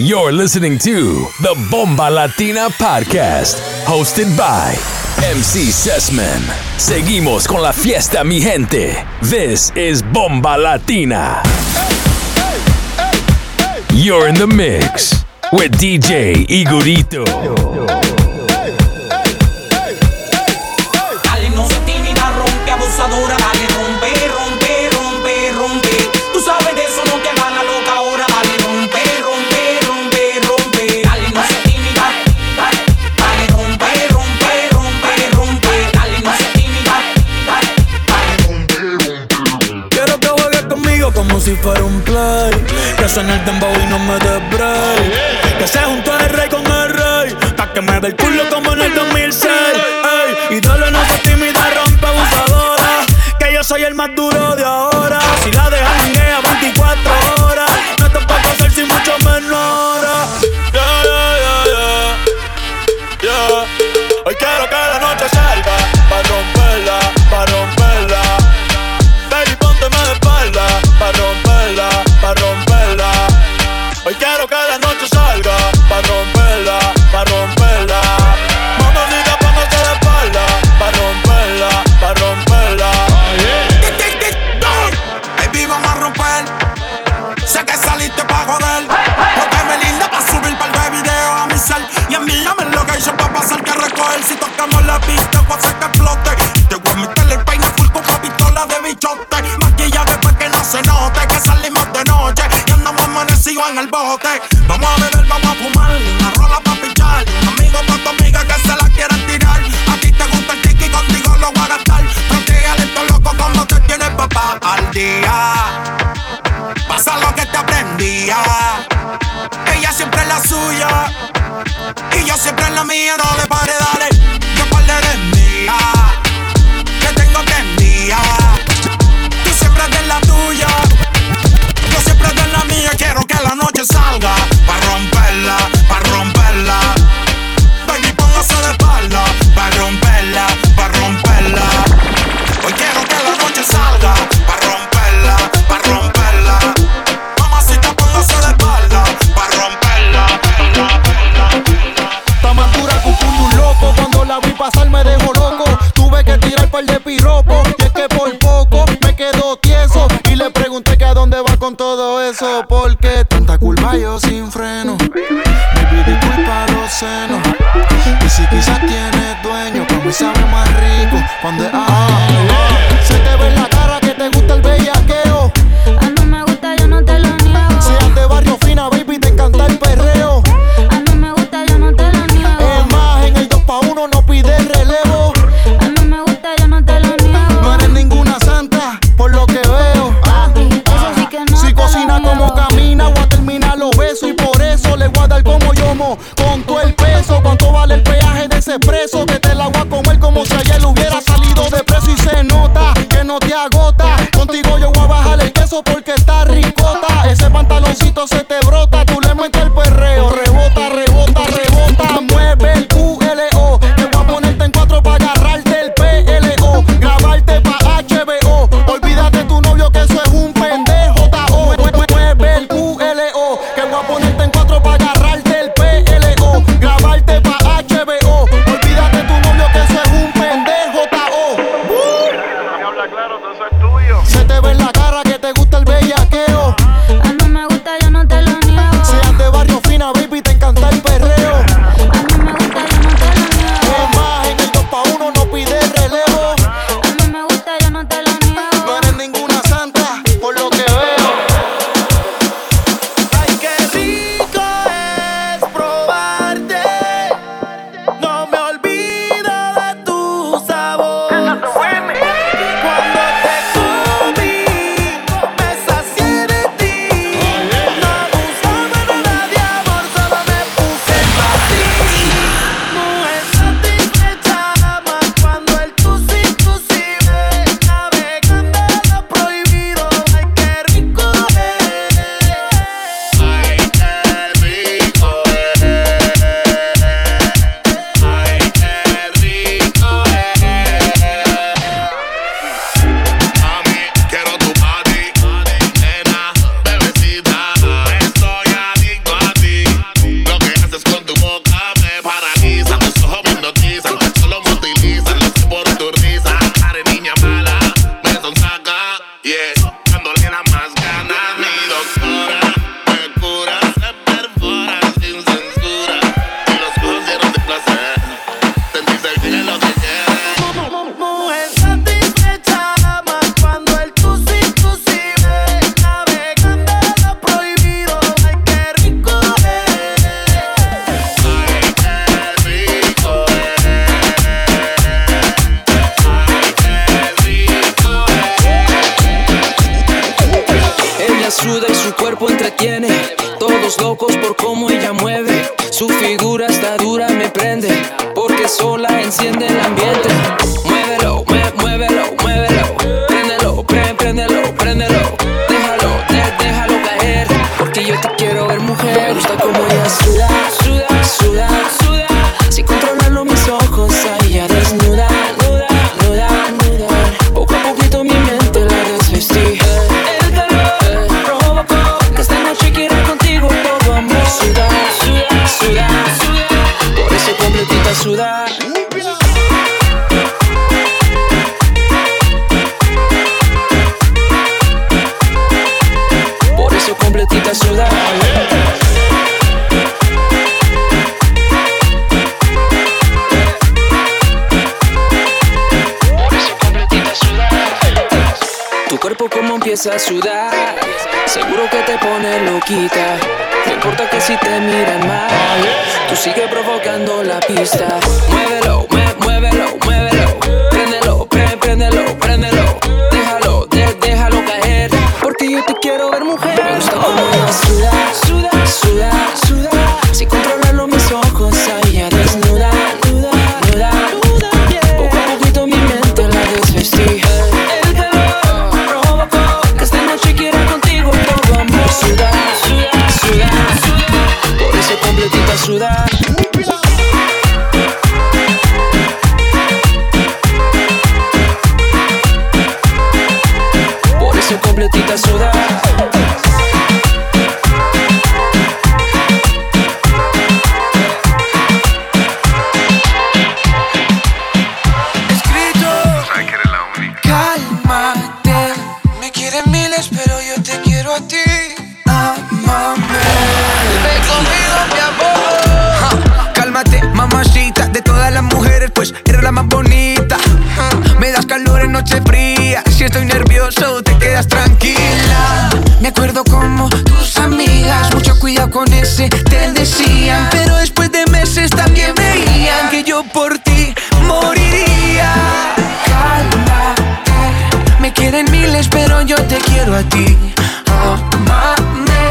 You're listening to the Bomba Latina Podcast, hosted by MC Sessman. Seguimos con la fiesta, mi gente. This is Bomba Latina. You're in the mix with DJ Igorito. la mía no le pare como ella suda, empieza a sudar te decían. Pero después de meses también veían que yo por ti moriría. Cálmate, me quieren miles, pero yo te quiero a ti. Amame,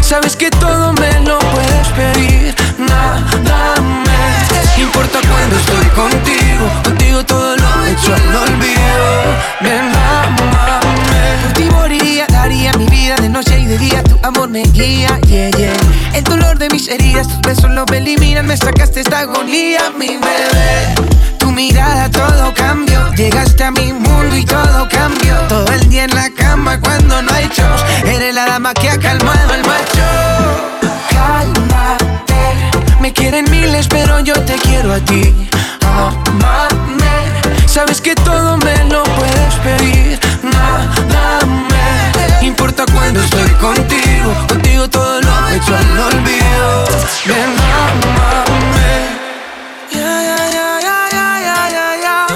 sabes que todo me lo puedes pedir. Nada me importa cuando estoy contigo. Contigo todo lo hecho al olvido. Ven, amame. Por ti moriría, daría mi vida de noche de día. Tu amor me guía, yeah, yeah. El dolor de mis heridas, tus besos lo eliminan. Me sacaste esta agonía, mi bebé. Tu mirada todo cambió. Llegaste a mi mundo y todo cambió. Todo el día en la cama cuando no hay shows. Eres la dama que ha calmado al macho. Cálmate. Me quieren miles, pero yo te quiero a ti. Amame. Sabes que todo me lo puedes pedir. Importa cuando estoy contigo. Contigo todo lo hecho al olvido. Ven, amame. Ya, ya, ya, ya, ya, ya, ya, ya.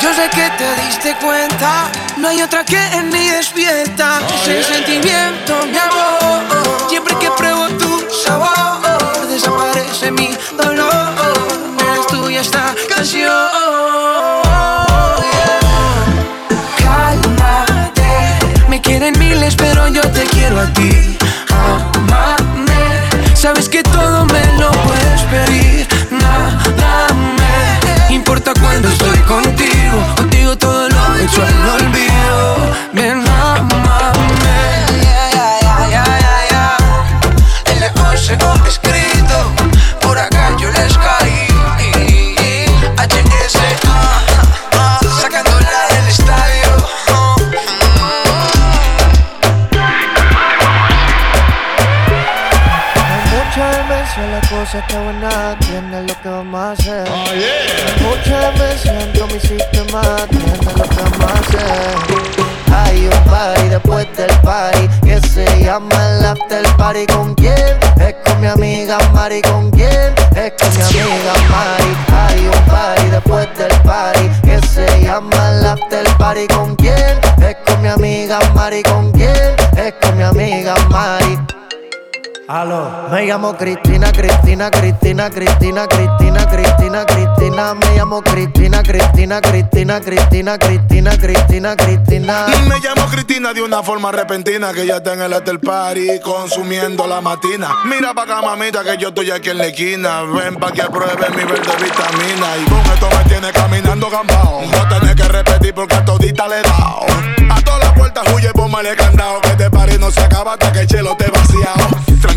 Yo sé que te diste cuenta, no hay otra que en mí despierta ese sentimiento, mi amor. Quiero a ti. Amame, sabes que todo me lo puedes pedir. Nada me importa cuando estoy contigo. Contigo todo lo hecho al olvido. Ven, muchas veces la cosa está buena, tiene lo que vamos a hacer. Hay muchas veces entro mi sistema, tiene lo que vamos a hacer. Hay un party después del party que se llama el after party. ¿Con quién? Es con mi amiga Mari. ¿Con quién? Es con mi amiga Mari. Hay un party después del party que se llama el after party. ¿Con quién? Es con mi amiga Mari. ¿Con quién? Es con mi amiga Mari. Aló. Me llamo Cristina, Cristina, Cristina, Cristina, Cristina, Cristina, Cristina. Me llamo Cristina, Cristina, Cristina, Cristina, Cristina, Cristina, Cristina. Me llamo Cristina de una forma repentina que ya está en el hotel party consumiendo la matina. Mira pa' acá, mamita, que yo estoy aquí en la esquina. Ven pa' que pruebe mi verde vitamina. Y con esto me tiene caminando gambao. No tenés que repetir porque a todita le he dado. A todas las puertas huye, póngale candado. Que este party no se acaba hasta que el chelo te vaciado.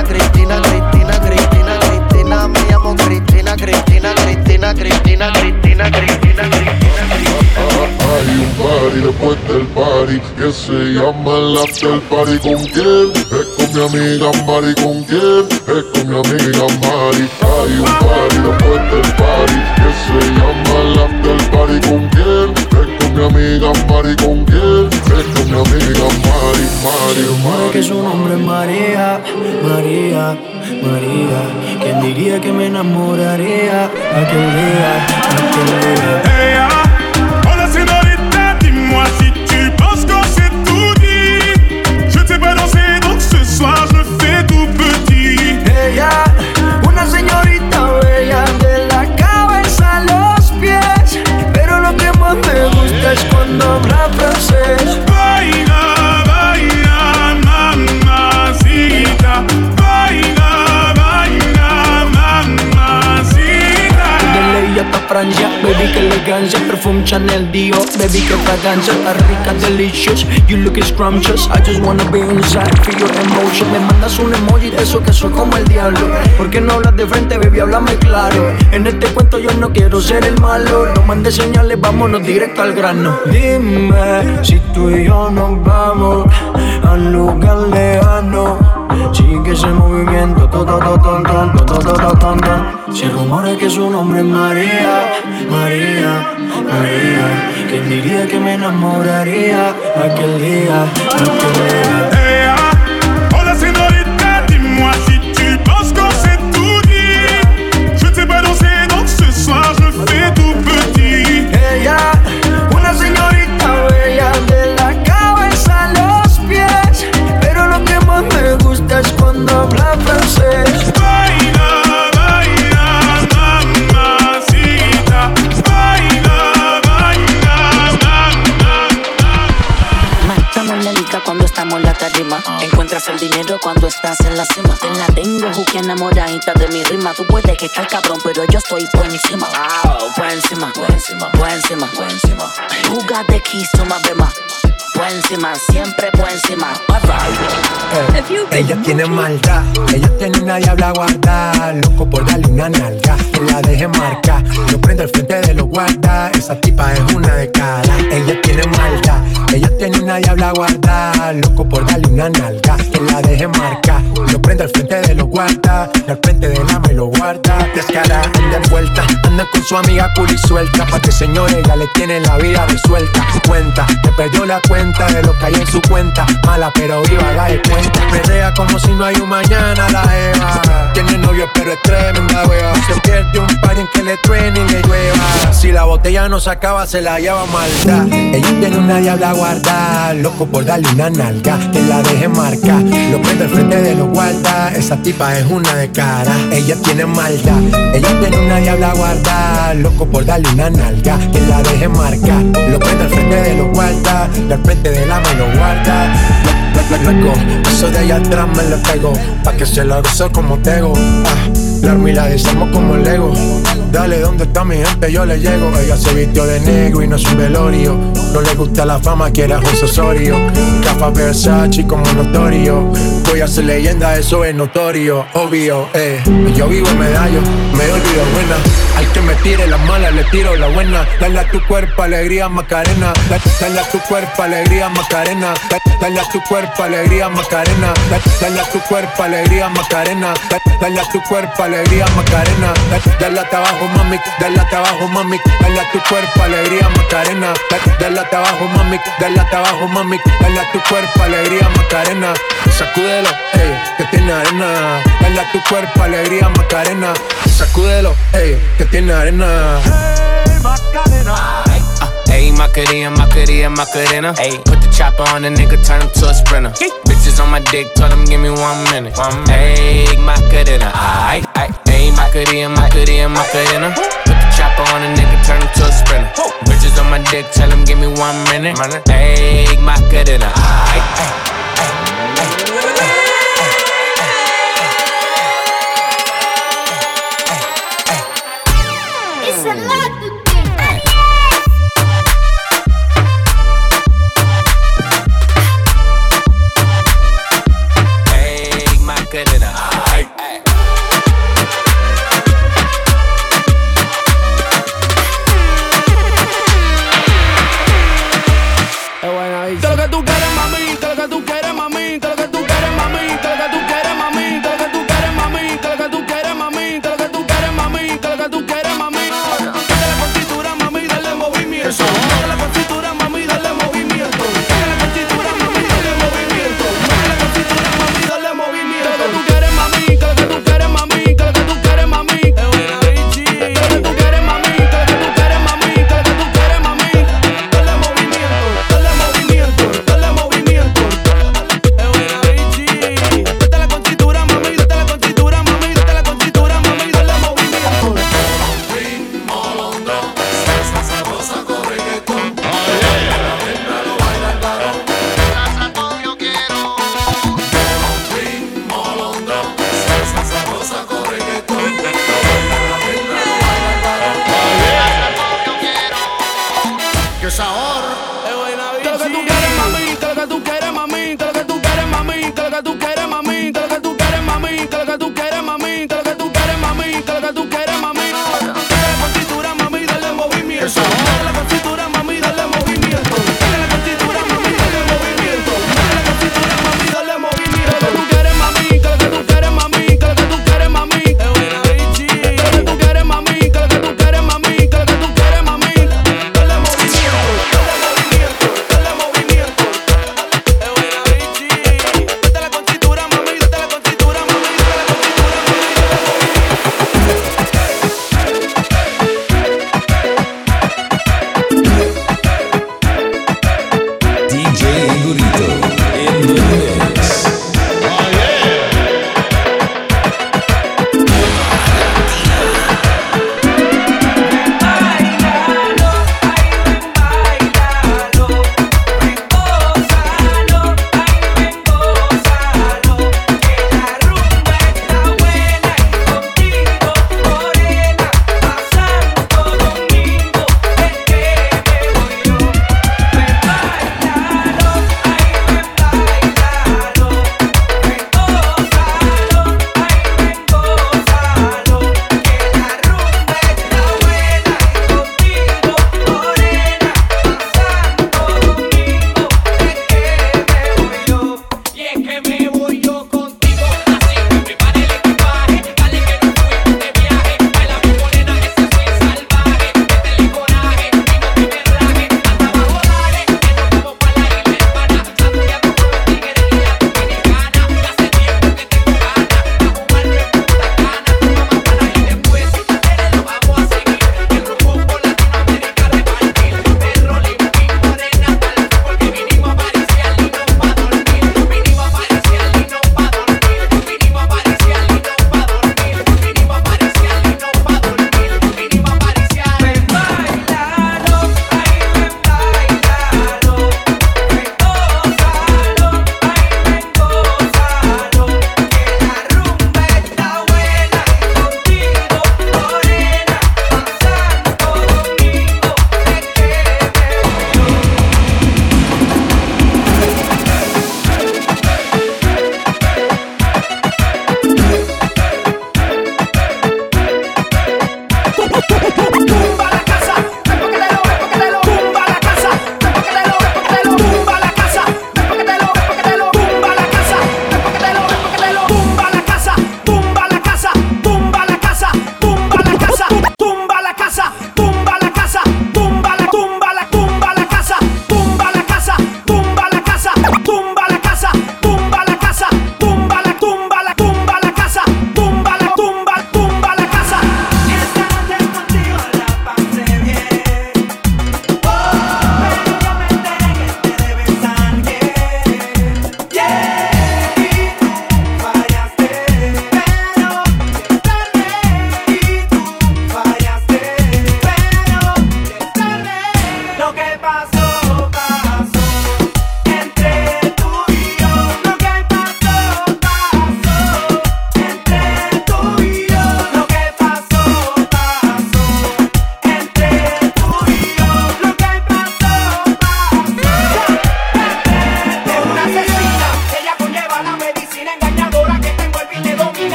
Cristina, Cristina, Cristina, Cristina, Cristina. Me llamo Cristina, Cristina, Cristina, Cristina, Cristina, Cristina, Cristina. Hay un party después del party que se llama el after party. ¿Con quién? Es con mi amiga Mari. ¿Con quién? Es con mi amiga Mari. Hay un party después del party que se llama el after party. ¿Con quién? Es con mi amiga Mari. ¿Con quién? Es con mi amiga Mari. Mari, Rumores que Mari. su nombre es María, María, María. ¿Quién diría que me enamoraría aquel día, aquel día? Baby, que elegancia, perfume Chanel Dior, baby, que fragancia, está rica, delicious, you look scrumptious, I just wanna be inside, feel your emotion, me mandas un emoji de eso que soy como el diablo, ¿por qué no hablas de frente, baby, háblame claro, en este cuento yo no quiero ser el malo, no mandes señales, vámonos directo al grano, dime si tú y yo nos vamos al lugar lejano. Sigue ese movimiento. Si rumores que su nombre es María, María, María. ¿Quién diría que me enamoraría aquel día? Encuentras el dinero cuando estás en la cima. Te la tengo, juque enamoradita de mi rima. Tú puedes que estar cabrón, pero yo estoy por encima. Wow, por encima, por encima, por encima, por encima. Who got the keys to my bema? Por encima, siempre por encima. Ella tiene maldad, ella tiene una diabla guarda, loco por darle una nalga, que la deje marcar, lo prendo al frente de los guarda, esa tipa es una de cara. Ella tiene maldad, ella tiene una diabla guarda, loco por darle una nalga, que la deje marcar, lo prendo al frente de los guarda, y al frente del ama y lo guarda. Descara, anda envuelta, anda con su amiga culi suelta, pa' que señores ya le tiene la vida resuelta. Cuenta, te perdió la cuenta de lo que hay en su cuenta, mala pero viva, haga de cuenta. Perrea como si no hay un mañana la Eva. Tiene novio pero es tremenda wea. Se pierde un par en que le truene y le llueva. Si la botella no se acaba, se la lleva maldad. Ella tiene una diabla guarda, loco por darle una nalga, que la deje marcar. Lo prendo al frente de los guarda, esa tipa es una de cara. Ella tiene maldad, ella tiene una diabla guarda, loco por darle una nalga, que la deje marcar. Lo prendo al frente de los guarda, ama y lo guarda. Eso de allá atrás me lo pego, pa' que se lo gozo como tego. Ah, la y la desarmo como Lego. Dale, ¿dónde está mi gente? Yo le llego. Ella se vistió de negro y no es un velorio. No le gusta la fama, quiere a José Osorio. Capa Versace como notorio. voy a ser leyenda, eso es notorio, obvio, eh. Yo vivo en medallo, me olvido buena. Al que me tire la mala, le tiro la buena. Dale a tu cuerpo alegría, Macarena. Dale a tu cuerpo alegría, Macarena. Dale a tu cuerpo alegría, Macarena. Dale a tu cuerpo alegría, Macarena. Dale a tu cuerpo alegría, Macarena. Dale a abajo, mami. Dale a abajo, mami. Dale a tu cuerpo alegría, Macarena. Dale a abajo, mami. Dale a abajo, mami. Dale a tu cuerpo alegría, Macarena. Sacúdelo, ey, que tiene arena. Dale a tu cuerpo alegría, Macarena. Sacúdelo, ey, que tiene arena. Hey, Macarena. Ayy, Macarena, Macarena, Macarena. Ayy, put the chopper on the nigga, turn him to a sprinter. Bitches on my dick, tell him give me one minute. Ayy, Macarena, aight. Ayy, Macarena, Macarena, Macarena. Put the chopper on the nigga, turn him to a sprinter. Bitches on my dick, tell him give me one minute. Ayy, Macarena, aight, aight. It's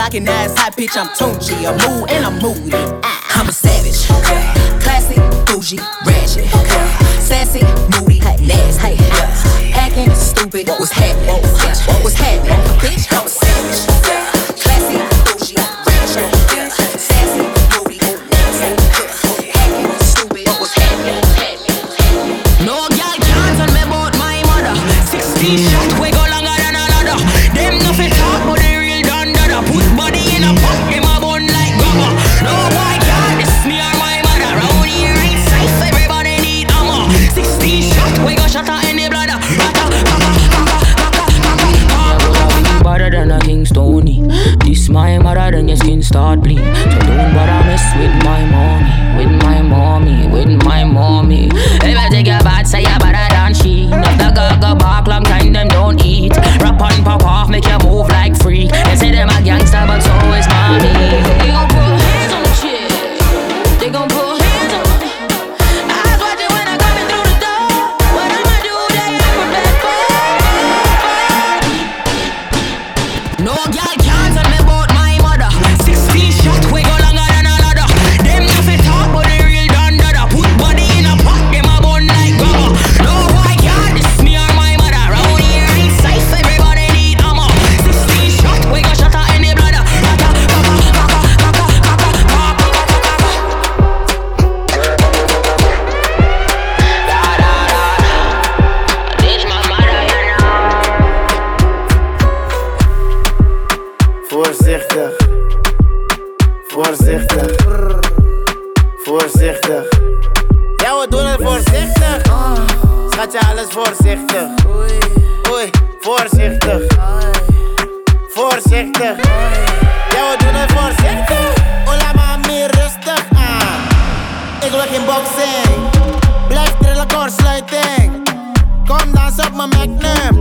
Ass high. I'm Tunchi. Mood and I'm moody. I'm a savage, classy, bougie, ratchet, sassy, moody, nasty. Acting stupid, what was happening? Happening, bitch? time.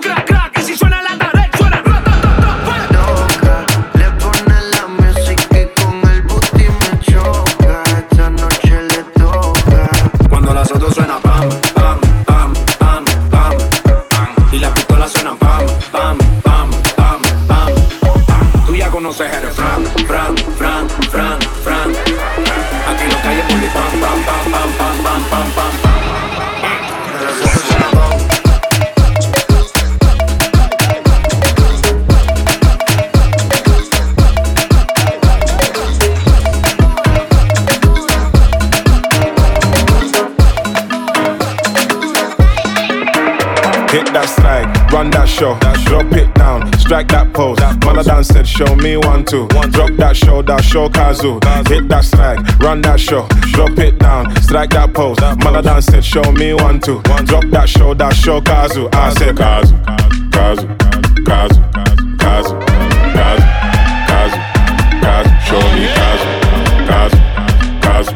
crack, crack. One two. Drop that shoulder, show Kazu. Hit that strike, run that show. Drop it down, strike that pose. Maladan said, show me one two. One Drop that shoulder, show Kazu. I said Kazu, Kazu, Kazu, Kazu, Kazu, Kazu, Kazu. Show me Kazu, Kazu, Kazu,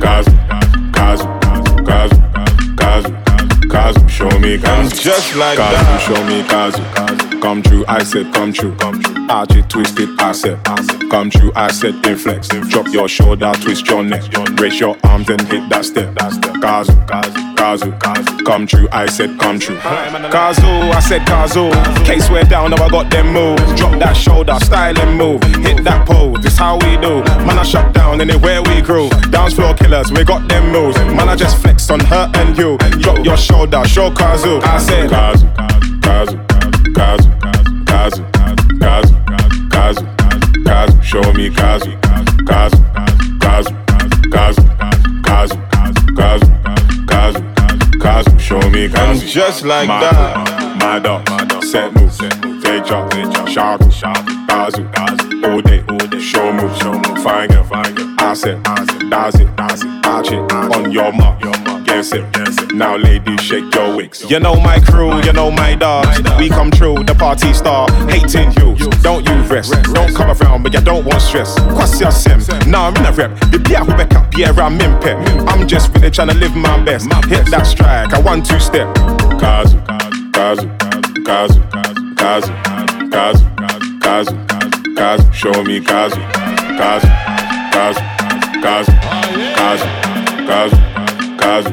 Kazu, Kazu, Kazu, Kazu, Kazu. Show me Kazu. Just like that. Show me Kazu. Come true, I said come true. Come true. Arch it, twist it, I said. Come true, I said inflex. Drop your shoulder, twist your neck. Raise your arms and hit that step. Kazu, Kazu, Kazu. Come true, I said come true. Kazu, I said Kazu. Case we're down, now I got them moves. Drop that shoulder, style and move. Hit that pole, this how we do. Man, I shut down anywhere we grew. Dance floor killers, we got them moves. Man, I just flex on her and you. Drop your shoulder, show Kazu. I said Kazu, Kazu, Kazu, Kazu, Kazu caso, caso, show me caso, caso, caso, caso, caso, caso, caso, caso, show me caso. And just like my, that, my dog, set move, take job, shark, caso, all day, all day, show move, show move, find girl, I said, does it, does it, catch it. On your mark it. Now, ladies, shake your wigs. You know my crew, you know my dogs. We come true, the party star. Hating you, don't you rest. Don't come around, but you don't want stress. What's your sim? Nah, I'm in a rep. The beer who back up, yeah, I'm in pep. I'm just really trying to live my best. Hit that strike, I one two step. Kazu, Kazu, Kazu, Kazu, Kazu, Kazu, Kazu, show me Kazu, Kazu, Kazu, Kazu, Kazu, Kazu, Kazu.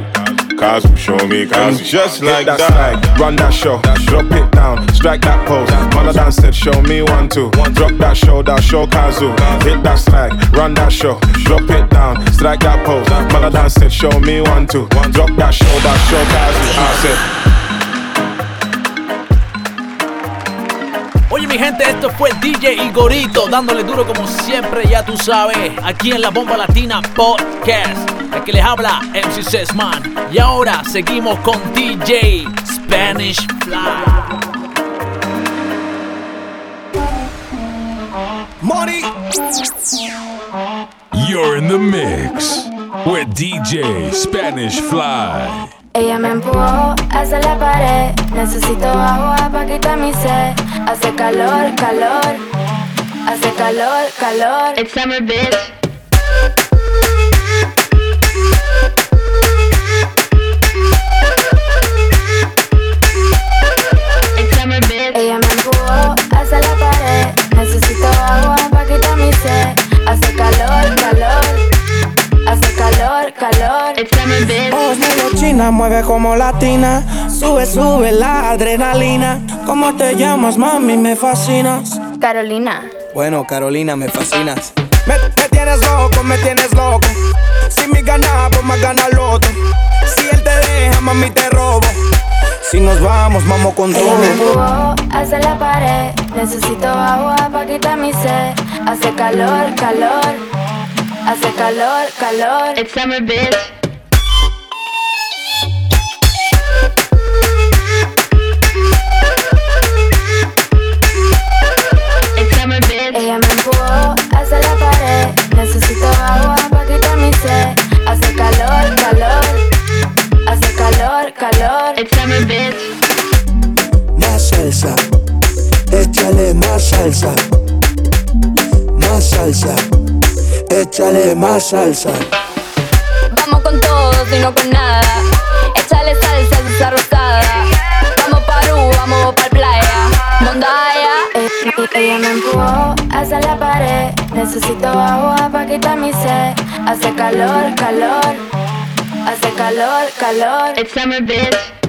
Kazu, show me Kazu. Just like that, that. run that show, drop it down, strike that pose. Maladan said, show me one two. Drop that shoulder, show Kazu. Hit that strike, run that show, drop it down, strike that pose. Maladan said, show me one two. Drop that shoulder, show Kazu. I said. Oye mi gente, esto fue DJ Igorito dándole duro como siempre, ya tú sabes, aquí en la Bomba Latina Podcast. El que les habla MC Sesman. Y ahora seguimos con DJ Spanish Fly. Money. You're in the mix with DJ Spanish Fly. Ella me empujó hacia la pared. Necesito agua para quitar mi sed. Hace calor, calor. Hace calor, calor. It's summer, bitch. Ella me empujó hacia la pared. Necesito agua para quitar mi sed. Hace calor, calor. Hace calor, calor. Voz medio china, mueve como latina. Sube, sube la adrenalina. ¿Cómo te llamas, mami? Me fascinas. Carolina. Bueno, Carolina, me fascinas. Me, me tienes loco, me tienes loco. Si me gana, pues más gana el otro. Si él te deja, mami, te robo. Si nos vamos, vamos con Ella todo. me empujó hacia la pared. Necesito agua para quitar mi sed. Hace calor, calor. Hace calor, calor. It's summer, bitch. It's summer, bitch. Ella me empujó hacia la pared. Necesito agua para quitar mi sed. Hace calor, calor. Hace calor, calor. It's summer, bitch. Más salsa, échale más salsa. Más salsa, échale más salsa. Vamos con todo, y no con nada. Échale salsa, salsa. Vamos para U, vamos para playa. Mondaya. Ella me empujó hacia la pared. Necesito agua para quitar mi sed. Hace calor, calor. Hace calor, calor. It's summer, bitch.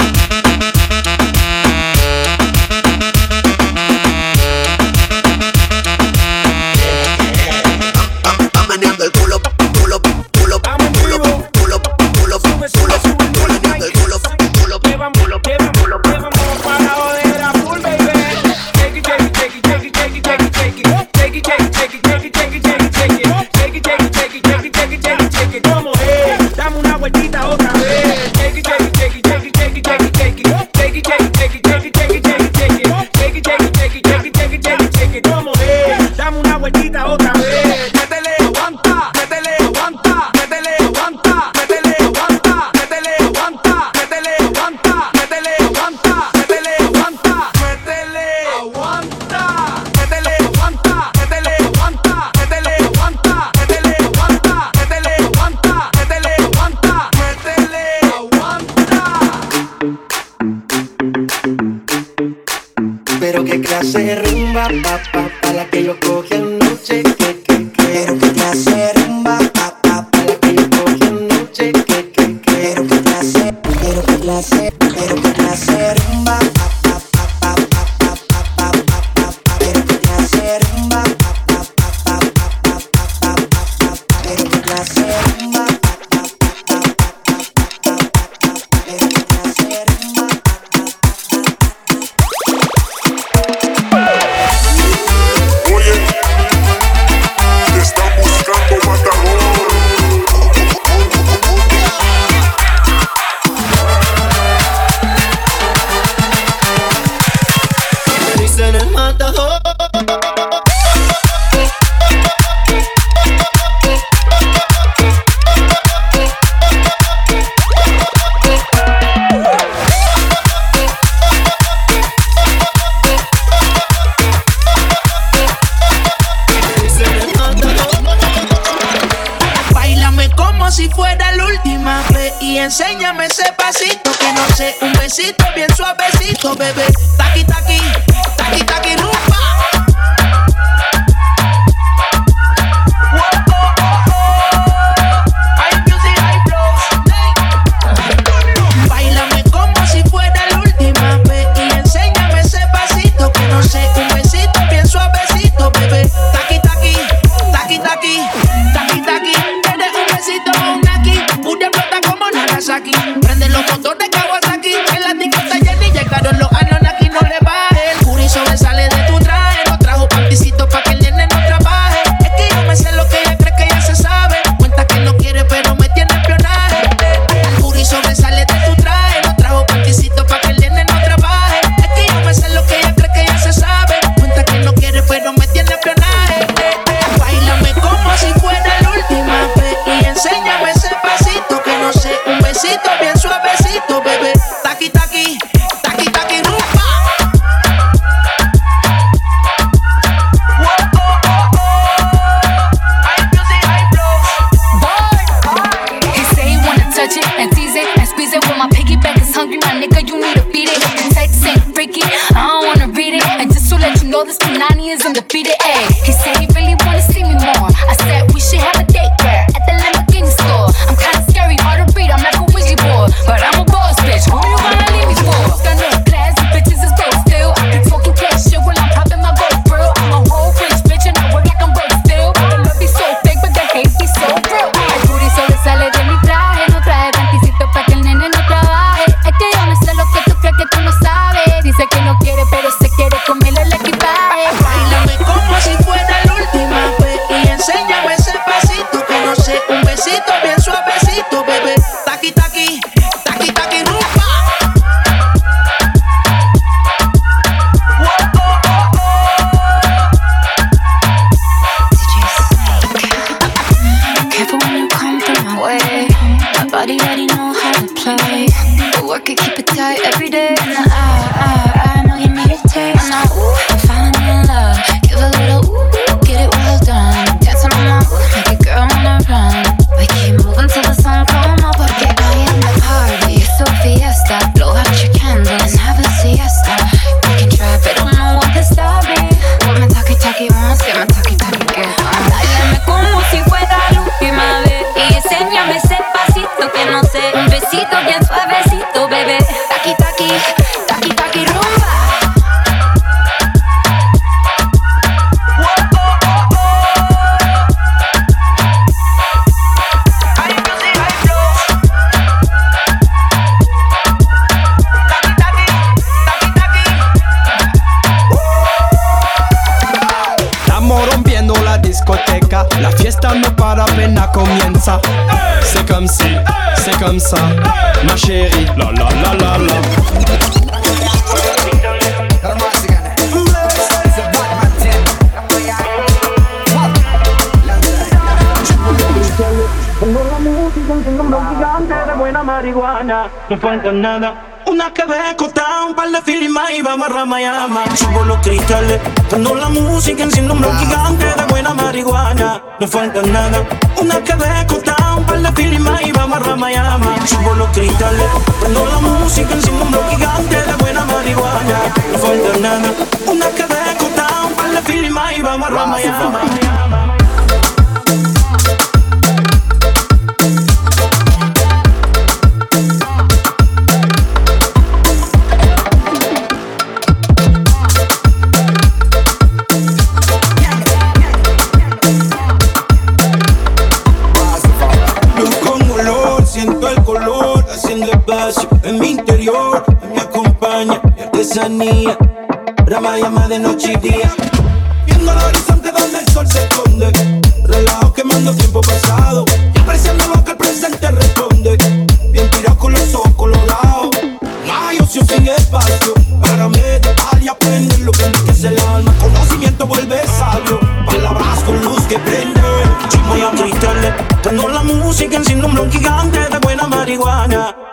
cristales. Prendo la música, enciendo un blog gigante de buena marihuana. No falta nada, una que descotada, un par de firmas y vamos a Ramayama. Subo los cristales, prendo la música, enciendo un blog gigante de buena marihuana. No falta nada, una que descotada, un par de firmas y vamos a Ramayama.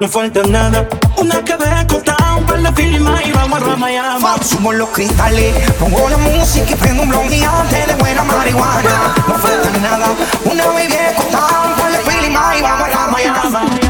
no falta nada. Una que ve cortada, un par de y vamos a Ramayama. Subo los cristales, pongo la música y prendo un blondeante de buena marihuana. No falta nada, una baby cortada, un par de y vamos a Ramayama.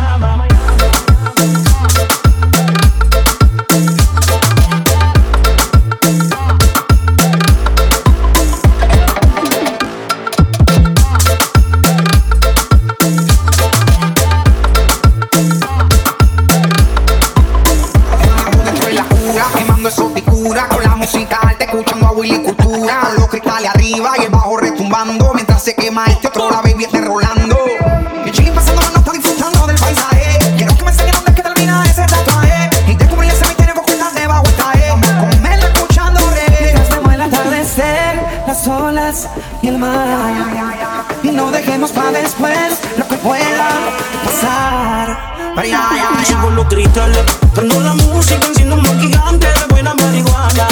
Ay, ay, ay, con los cristales. Prendo la música, enciendo un gigante, buena marihuana.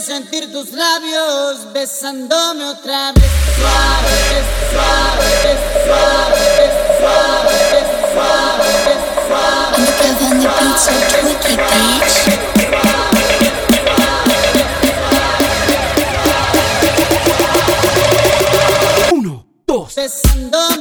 Sentir tus labios besándome otra vez. Suave, suave, suave, suave, suave, suave. Bitch. Uno, dos. Besándome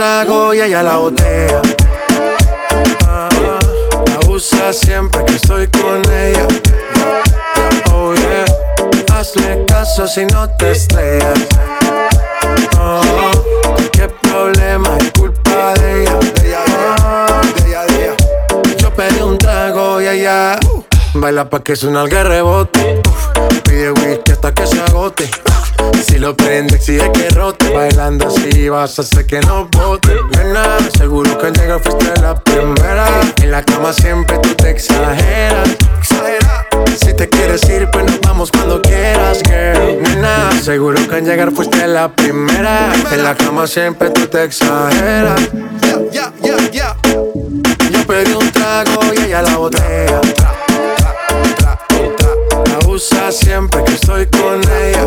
trago y ella la botella. Ah, la siempre que estoy con ella. Oh yeah, hazle caso si no te estrellas. Oh, qué problema es culpa de ella. Ah, Yo pedí un trago y ella baila pa' que suena el rebote. Pide whisky hasta que se agote. Si lo prende, exige que rote. Bailando así vas a hacer que no bote. Nena, seguro que al llegar fuiste la primera. En la cama siempre tú te exageras. Exagera. Si te quieres ir, pues nos vamos cuando quieras, girl. Nena, seguro que al llegar fuiste la primera. En la cama siempre tú te exageras. Ya, ya, ya. Yo pedí un trago y ella la botella. La usa siempre que estoy con ella.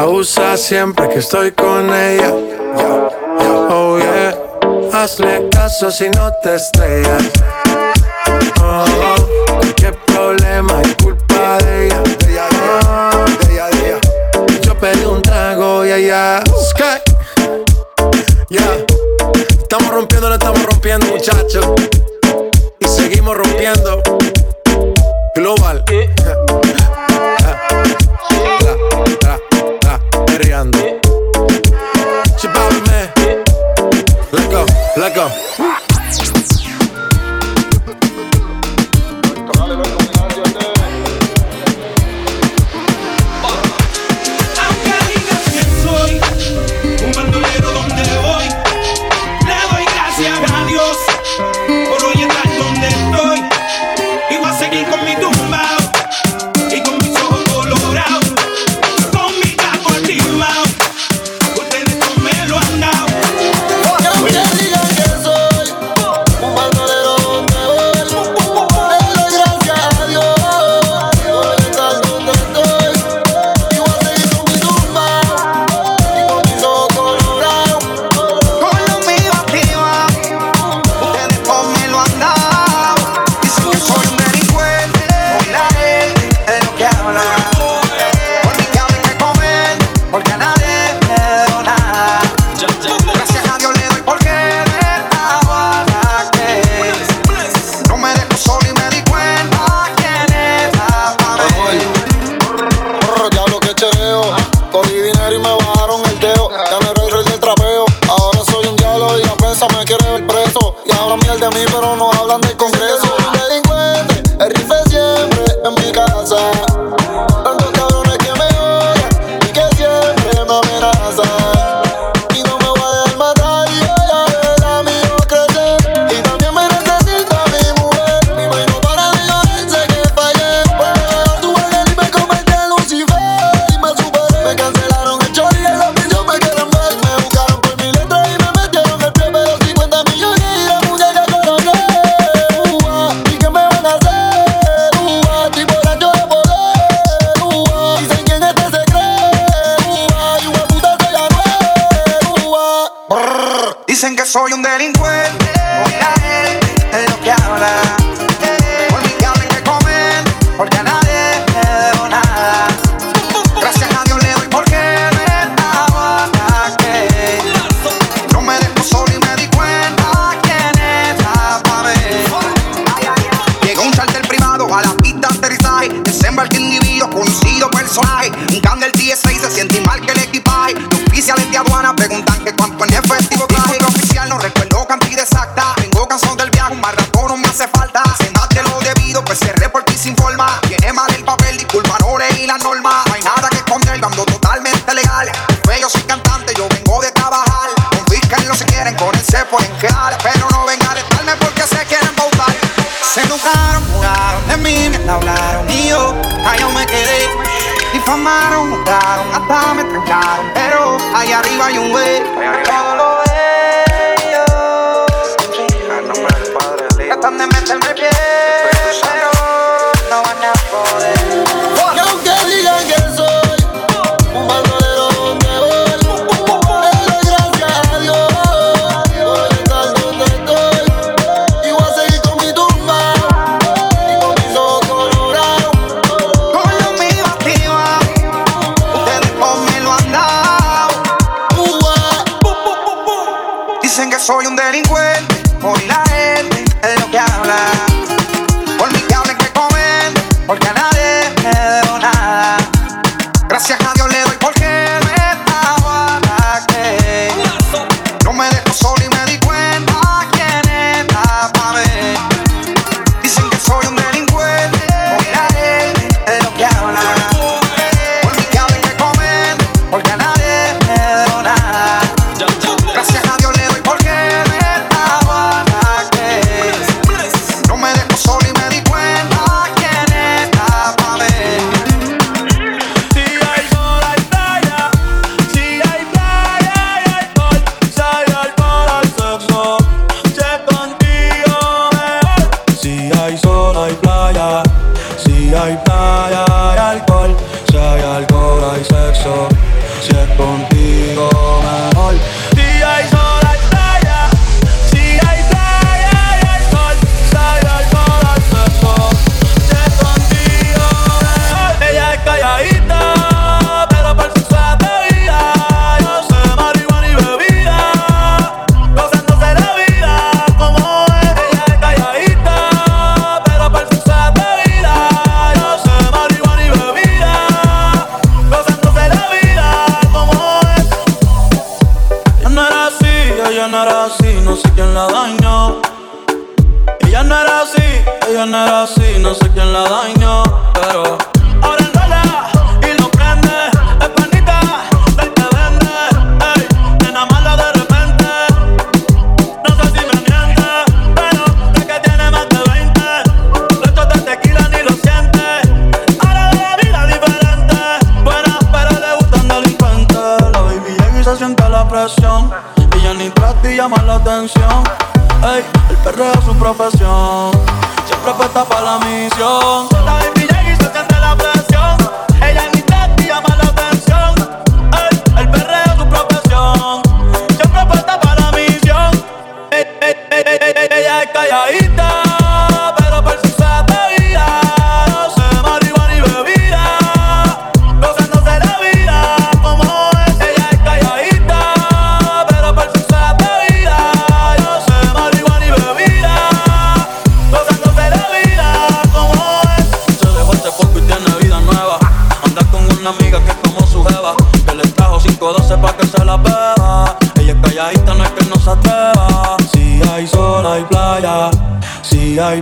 Abusa siempre que estoy con ella. Oh yeah, hazle caso si no te estrellas. Oh, problema es culpa de ella. Oh, yo pedí un trago y ella. Sky. Yeah. Estamos rompiendo, lo estamos rompiendo, muchachos. Y seguimos rompiendo. Global. Tra, perreando. Chipame. Let go, let go.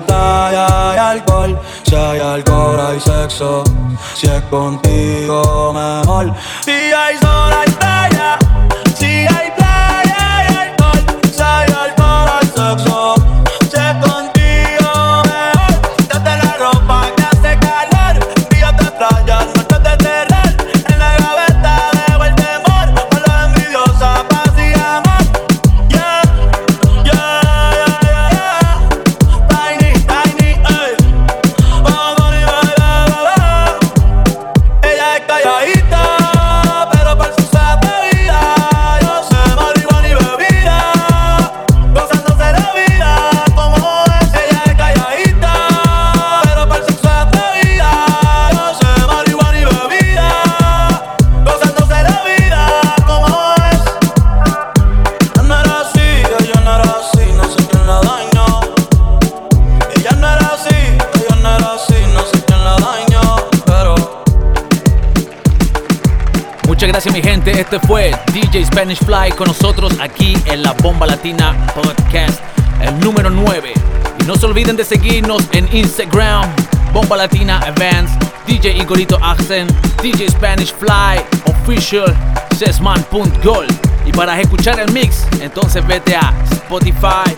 baby, hay alcohol. Si hay alcohol, hay sexo. Si es contigo, mejor. Y este fue DJ Spanish Fly con nosotros aquí en la Bomba Latina Podcast, el número 9. Y no se olviden de seguirnos en Instagram, Bomba Latina Events, DJ Igorito Accent, DJ Spanish Fly Official, Sesman.gol. Y para escuchar el mix, entonces vete a Spotify,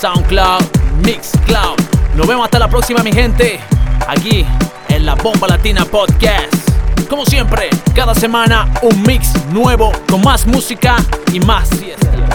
SoundCloud, Mixcloud. Nos vemos hasta la próxima, mi gente, aquí en la Bomba Latina Podcast. Como siempre, cada semana un mix nuevo con más música y más fiesta.